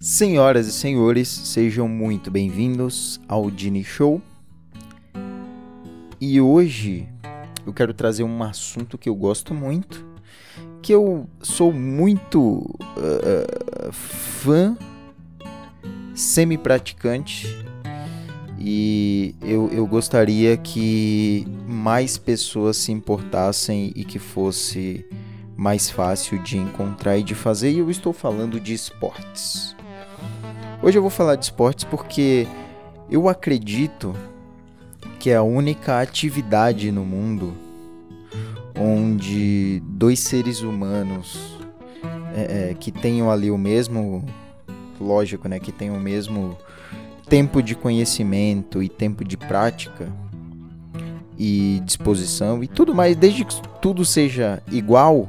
Senhoras e senhores, sejam muito bem-vindos ao Dini Show. E hoje eu quero trazer um assunto que eu gosto muito, que eu sou muito uh, fã, semi-praticante, e eu, eu gostaria que mais pessoas se importassem e que fosse mais fácil de encontrar e de fazer, e eu estou falando de esportes. Hoje eu vou falar de esportes porque eu acredito que é a única atividade no mundo onde dois seres humanos é, é, que tenham ali o mesmo, lógico, né, que tenham o mesmo tempo de conhecimento e tempo de prática e disposição e tudo mais, desde que tudo seja igual,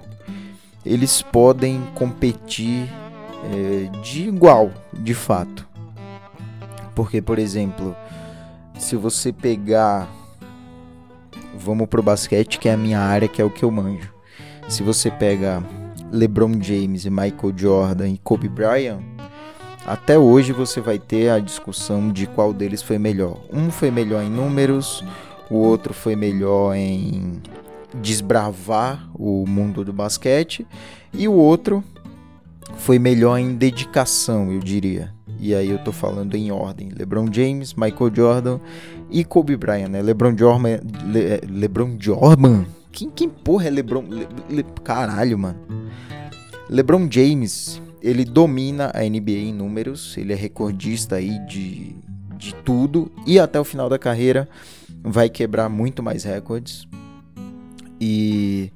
eles podem competir é, de igual, de fato. Porque, por exemplo, se você pegar. Vamos pro basquete, que é a minha área, que é o que eu manjo. Se você pega LeBron James e Michael Jordan e Kobe Bryant, até hoje você vai ter a discussão de qual deles foi melhor. Um foi melhor em números, o outro foi melhor em desbravar o mundo do basquete e o outro foi melhor em dedicação, eu diria. E aí eu tô falando em ordem: LeBron James, Michael Jordan e Kobe Bryant, né? LeBron Jordan, Le, é, LeBron Jordan. Quem, quem porra é LeBron? Le, Le, caralho, mano. LeBron James, ele domina a NBA em números, ele é recordista aí de, de tudo e até o final da carreira vai quebrar muito mais recordes. E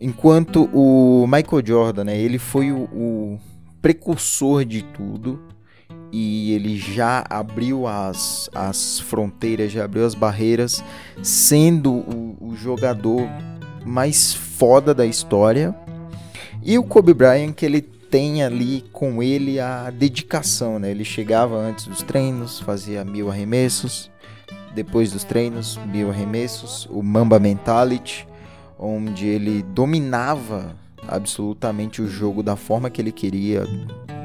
enquanto o Michael Jordan, né, ele foi o, o precursor de tudo e ele já abriu as, as fronteiras, já abriu as barreiras, sendo o, o jogador mais foda da história. E o Kobe Bryant, que ele tem ali com ele a dedicação, né? Ele chegava antes dos treinos, fazia mil arremessos, depois dos treinos, mil arremessos, o Mamba Mentality, onde ele dominava absolutamente o jogo da forma que ele queria,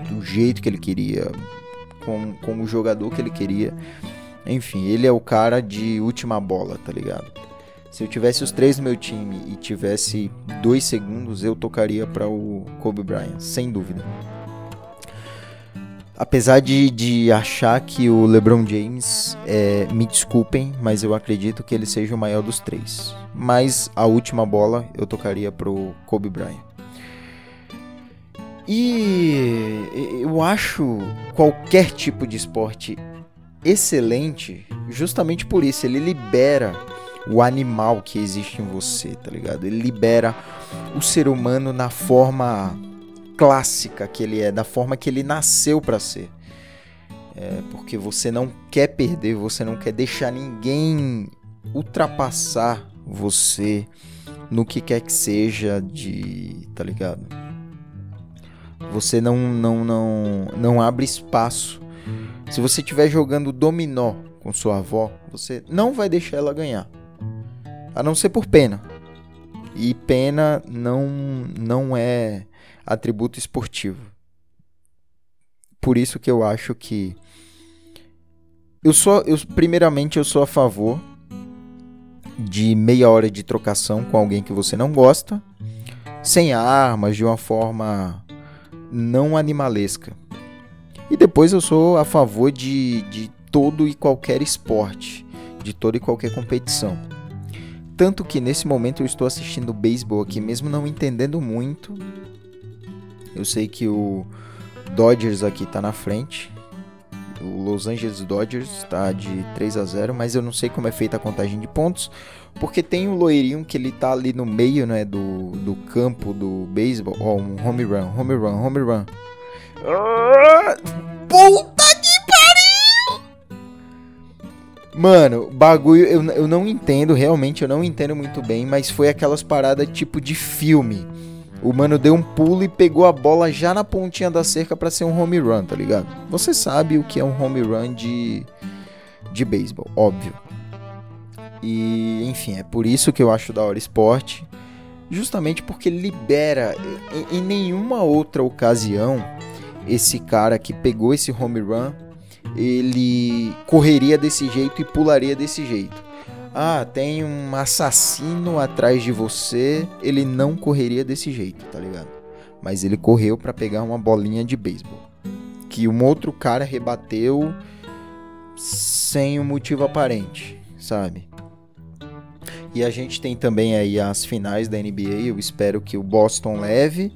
do jeito que ele queria, com, com o jogador que ele queria. Enfim, ele é o cara de última bola, tá ligado? Se eu tivesse os três no meu time e tivesse dois segundos, eu tocaria para o Kobe Bryant, sem dúvida. Apesar de, de achar que o LeBron James, é, me desculpem, mas eu acredito que ele seja o maior dos três. Mas a última bola eu tocaria pro Kobe Bryant. E eu acho qualquer tipo de esporte excelente justamente por isso. Ele libera o animal que existe em você, tá ligado? Ele libera o ser humano na forma clássica que ele é, da forma que ele nasceu para ser. É, porque você não quer perder, você não quer deixar ninguém ultrapassar você no que quer que seja de, tá ligado? Você não não não não abre espaço. Se você estiver jogando dominó com sua avó, você não vai deixar ela ganhar. A não ser por pena. E pena não não é atributo esportivo. Por isso que eu acho que eu sou eu primeiramente eu sou a favor de meia hora de trocação com alguém que você não gosta, sem armas, de uma forma não animalesca. E depois eu sou a favor de, de todo e qualquer esporte, de toda e qualquer competição. Tanto que nesse momento eu estou assistindo beisebol aqui, mesmo não entendendo muito, eu sei que o Dodgers aqui tá na frente. O Los Angeles Dodgers está de 3 a 0, mas eu não sei como é feita a contagem de pontos, porque tem o um loirinho que ele tá ali no meio, né, do, do campo do beisebol, ó, oh, um home run, home run, home run. Puta que pariu! Mano, bagulho, eu, eu não entendo, realmente eu não entendo muito bem, mas foi aquelas paradas tipo de filme o mano deu um pulo e pegou a bola já na pontinha da cerca para ser um home run, tá ligado? Você sabe o que é um home run de de beisebol, óbvio. E, enfim, é por isso que eu acho da hora esporte, justamente porque libera em, em nenhuma outra ocasião esse cara que pegou esse home run, ele correria desse jeito e pularia desse jeito. Ah, tem um assassino atrás de você, ele não correria desse jeito, tá ligado? Mas ele correu para pegar uma bolinha de beisebol que um outro cara rebateu sem um motivo aparente, sabe? E a gente tem também aí as finais da NBA. Eu espero que o Boston leve,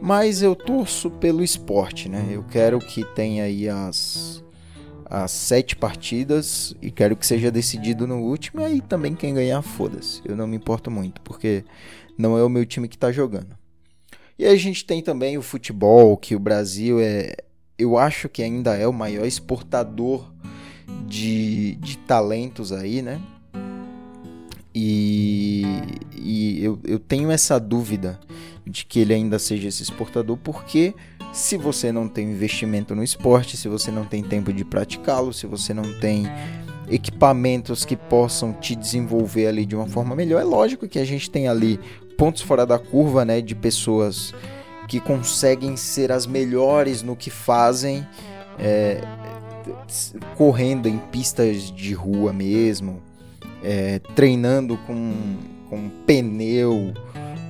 mas eu torço pelo esporte, né? Eu quero que tenha aí as, as sete partidas e quero que seja decidido no último. E aí também quem ganhar, foda-se. Eu não me importo muito, porque não é o meu time que tá jogando. E aí a gente tem também o futebol, que o Brasil é. Eu acho que ainda é o maior exportador de, de talentos aí, né? E, e eu, eu tenho essa dúvida de que ele ainda seja esse exportador, porque se você não tem investimento no esporte, se você não tem tempo de praticá-lo, se você não tem equipamentos que possam te desenvolver ali de uma forma melhor, é lógico que a gente tem ali pontos fora da curva, né, de pessoas que conseguem ser as melhores no que fazem, é, correndo em pistas de rua mesmo, é, treinando com, com pneu,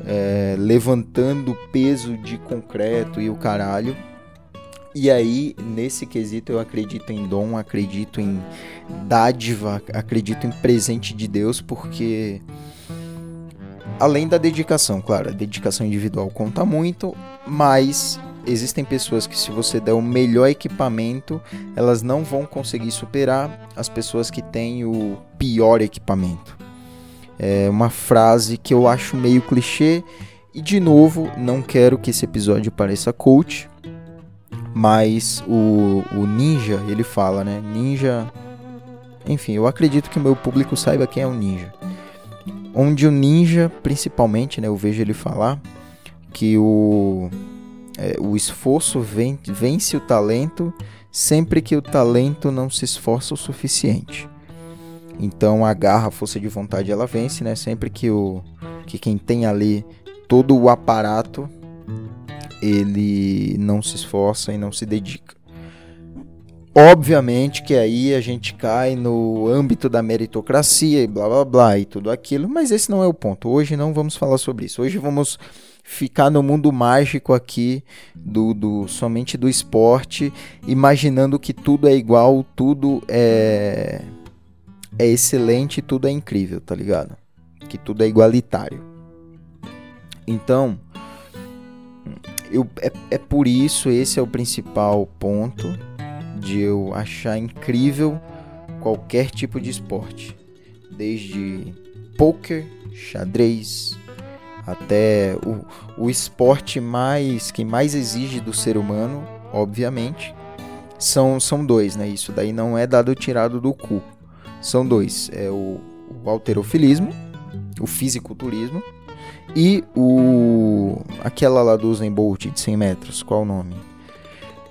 é, levantando peso de concreto e o caralho. E aí, nesse quesito, eu acredito em dom, acredito em dádiva, acredito em presente de Deus, porque além da dedicação, claro, a dedicação individual conta muito, mas existem pessoas que se você der o melhor equipamento, elas não vão conseguir superar as pessoas que têm o pior equipamento. É uma frase que eu acho meio clichê e de novo, não quero que esse episódio pareça coach, mas o, o Ninja, ele fala, né? Ninja. Enfim, eu acredito que o meu público saiba quem é o Ninja. Onde o Ninja, principalmente, né? Eu vejo ele falar que o é, o esforço vence o talento sempre que o talento não se esforça o suficiente. Então a garra, a força de vontade, ela vence, né? Sempre que o que quem tem ali todo o aparato, ele não se esforça e não se dedica. Obviamente que aí a gente cai no âmbito da meritocracia e blá blá blá e tudo aquilo, mas esse não é o ponto. Hoje não vamos falar sobre isso. Hoje vamos ficar no mundo mágico aqui do, do somente do esporte, imaginando que tudo é igual, tudo é é excelente, tudo é incrível, tá ligado? Que tudo é igualitário. Então, eu, é, é por isso, esse é o principal ponto de eu achar incrível qualquer tipo de esporte, desde poker, xadrez, até o, o esporte mais que mais exige do ser humano, obviamente, são, são dois, né? Isso daí não é dado tirado do cu. São dois, é o, o alterofilismo, o fisiculturismo e o aquela lá do Usain Bolt de 100 metros, qual o nome?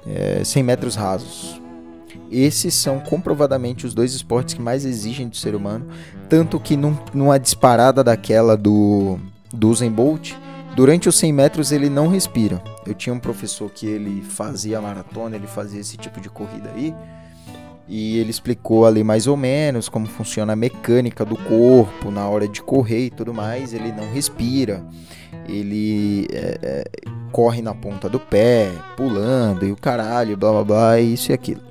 É, 100 metros rasos. Esses são comprovadamente os dois esportes que mais exigem do ser humano, tanto que num, numa disparada daquela do do Usain Bolt, durante os 100 metros ele não respira. Eu tinha um professor que ele fazia maratona, ele fazia esse tipo de corrida aí, e ele explicou ali mais ou menos como funciona a mecânica do corpo na hora de correr e tudo mais. Ele não respira, ele é, é, corre na ponta do pé, pulando e o caralho, blá blá blá, isso e aquilo.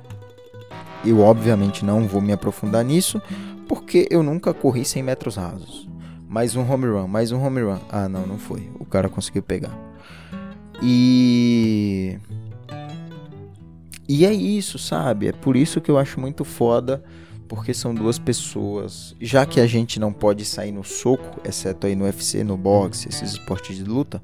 Eu obviamente não vou me aprofundar nisso, porque eu nunca corri 100 metros rasos. Mais um home run, mais um home run. Ah, não, não foi. O cara conseguiu pegar. E. E é isso, sabe? É por isso que eu acho muito foda, porque são duas pessoas. Já que a gente não pode sair no soco, exceto aí no UFC, no boxe, esses esportes de luta,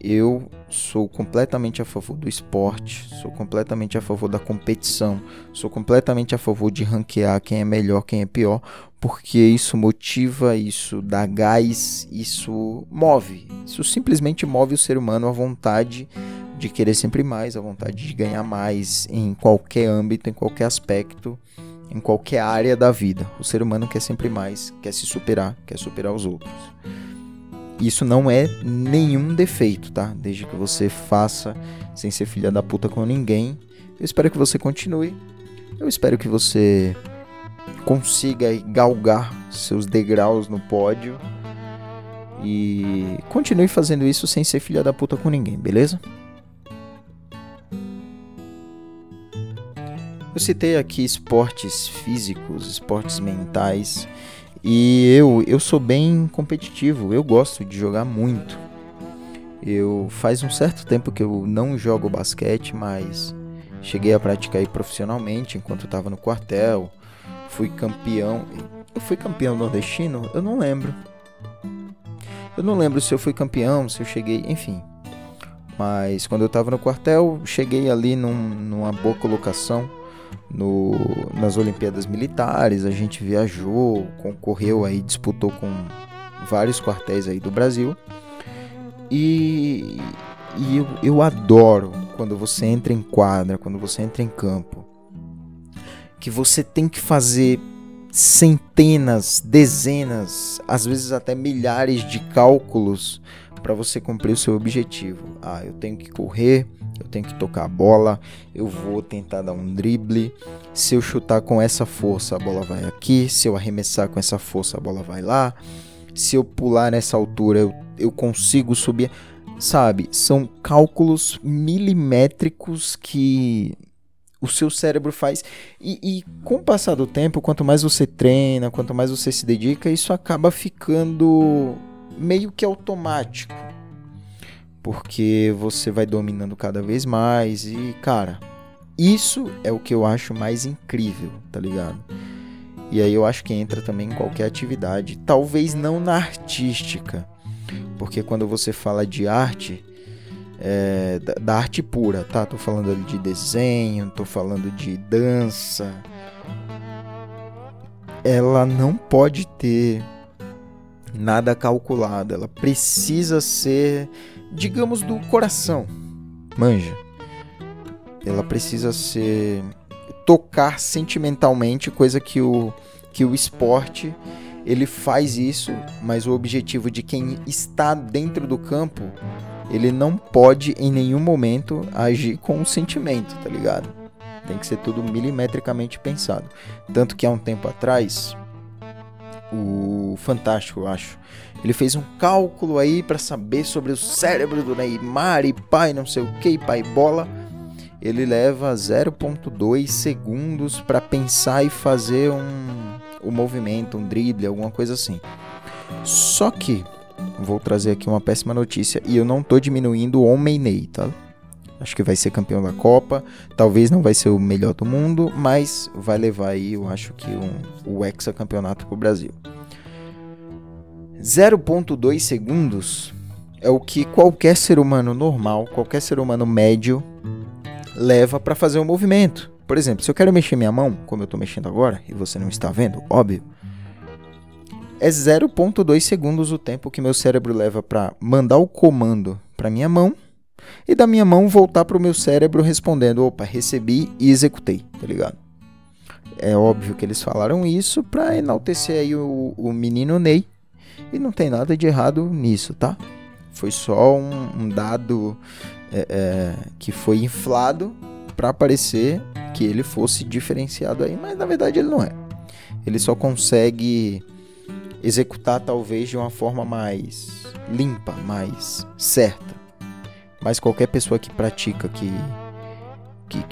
eu sou completamente a favor do esporte, sou completamente a favor da competição, sou completamente a favor de ranquear quem é melhor, quem é pior, porque isso motiva, isso dá gás, isso move. Isso simplesmente move o ser humano à vontade de querer sempre mais, à vontade de ganhar mais em qualquer âmbito, em qualquer aspecto, em qualquer área da vida. O ser humano quer sempre mais, quer se superar, quer superar os outros. isso não é nenhum defeito, tá? Desde que você faça sem ser filha da puta com ninguém. Eu espero que você continue. Eu espero que você consiga galgar seus degraus no pódio. E continue fazendo isso sem ser filha da puta com ninguém, beleza? Eu citei aqui esportes físicos, esportes mentais. E eu, eu sou bem competitivo, eu gosto de jogar muito. Eu faz um certo tempo que eu não jogo basquete, mas cheguei a praticar profissionalmente enquanto estava no quartel. Fui campeão. Eu fui campeão nordestino? Eu não lembro. Eu não lembro se eu fui campeão, se eu cheguei, enfim. Mas quando eu estava no quartel, cheguei ali num, numa boa colocação no, nas Olimpíadas Militares, a gente viajou, concorreu aí, disputou com vários quartéis aí do Brasil. E, e eu, eu adoro quando você entra em quadra, quando você entra em campo, que você tem que fazer centenas, dezenas, às vezes até milhares de cálculos para você cumprir o seu objetivo. Ah, eu tenho que correr, eu tenho que tocar a bola, eu vou tentar dar um drible. Se eu chutar com essa força, a bola vai aqui. Se eu arremessar com essa força, a bola vai lá. Se eu pular nessa altura, eu, eu consigo subir. Sabe, são cálculos milimétricos que o seu cérebro faz. E, e, com o passar do tempo, quanto mais você treina, quanto mais você se dedica, isso acaba ficando meio que automático. Porque você vai dominando cada vez mais e, cara, isso é o que eu acho mais incrível, tá ligado? E aí eu acho que entra também em qualquer atividade, talvez não na artística, porque quando você fala de arte, é, da, da, arte pura, tá? Tô falando de desenho, tô falando de dança. Ela não pode ter nada calculado, ela precisa ser, digamos, do coração. Manja. Ela precisa ser tocar sentimentalmente, coisa que o que o esporte ele faz isso, mas o objetivo de quem está dentro do campo, ele não pode em nenhum momento agir com o sentimento, tá ligado? Tem que ser tudo milimetricamente pensado. Tanto que há um tempo atrás, o Fantástico, eu acho. Ele fez um cálculo aí para saber sobre o cérebro do Neymar e pai, não sei o que, pai bola. Ele leva 0.2 segundos para pensar e fazer um, um movimento, um drible, alguma coisa assim. Só que vou trazer aqui uma péssima notícia e eu não tô diminuindo o homem Ney, tá? Acho que vai ser campeão da Copa. Talvez não vai ser o melhor do mundo, mas vai levar aí, eu acho que um, o hexacampeonato pro Brasil. 0.2 segundos é o que qualquer ser humano normal, qualquer ser humano médio leva para fazer um movimento. Por exemplo, se eu quero mexer minha mão, como eu estou mexendo agora, e você não está vendo, óbvio, é 0.2 segundos o tempo que meu cérebro leva para mandar o comando para minha mão e da minha mão voltar para o meu cérebro respondendo: opa, recebi e executei, tá ligado? É óbvio que eles falaram isso para enaltecer aí o, o, menino Ney e não tem nada de errado nisso, tá? Foi só um, um dado é, é, que foi inflado para parecer que ele fosse diferenciado aí, mas na verdade ele não é. Ele só consegue executar talvez de uma forma mais limpa, mais certa. Mas qualquer pessoa que pratica, que, que,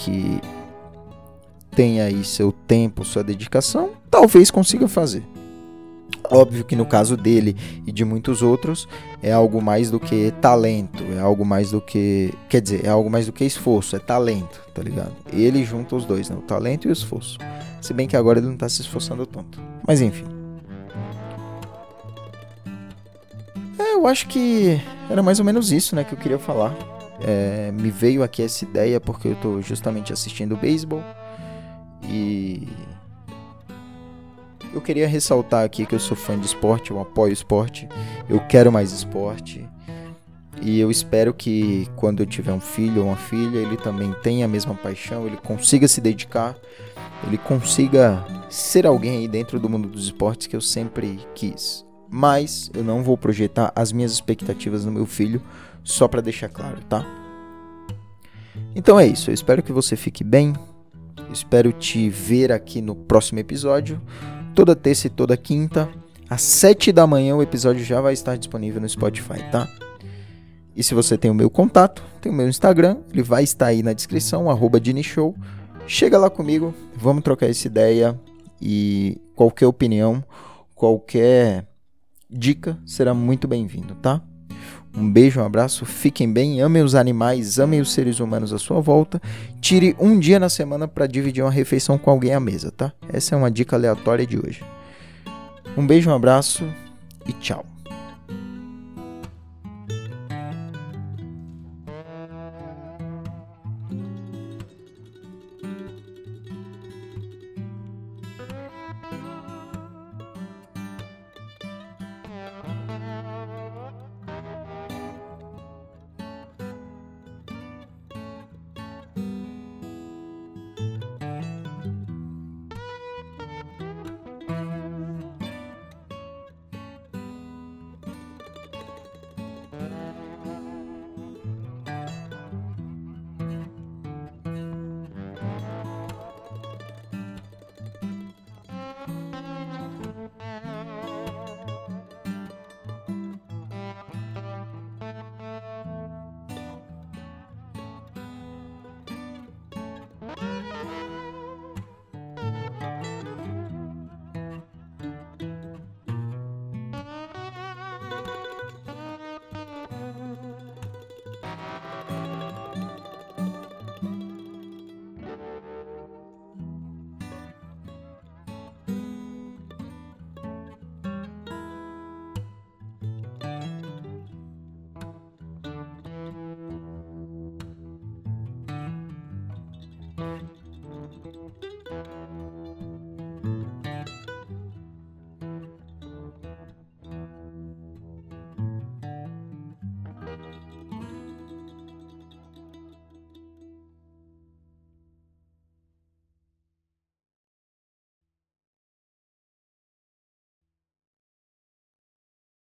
que aí seu tempo, sua dedicação, talvez consiga fazer. Óbvio que no caso dele e de muitos outros é algo mais do que talento, é algo mais do que. Quer dizer, é algo mais do que esforço, é talento, tá ligado? Ele junta os dois, né? O talento e o esforço. Se bem que agora ele não tá se esforçando tanto. Mas enfim. Eu acho que era mais ou menos isso, né, que eu queria falar. É, me veio aqui essa ideia porque eu tô justamente assistindo beisebol e eu queria ressaltar aqui que eu sou fã de esporte, eu apoio esporte, eu quero mais esporte. E eu espero que quando eu tiver um filho ou uma filha, ele também tenha a mesma paixão, ele consiga se dedicar, ele consiga ser alguém aí dentro do mundo dos esportes que eu sempre quis. Mas eu não vou projetar as minhas expectativas no meu filho, só para deixar claro, tá? Então é isso, eu espero que você fique bem. espero te ver aqui no próximo episódio, toda terça e toda quinta, às 7 da manhã o episódio já vai estar disponível no Spotify, tá? E se você tem o meu contato, tem o meu Instagram, ele vai estar aí na descrição, arroba Show. Chega lá comigo, vamos trocar essa ideia e qualquer opinião, qualquer dica será muito bem-vindo, tá? Um beijo, um abraço, fiquem bem, amem os animais, amem os seres humanos à sua volta. Tire um dia na semana para dividir uma refeição com alguém à mesa, tá? Essa é uma dica aleatória de hoje. Um beijo, um abraço e tchau.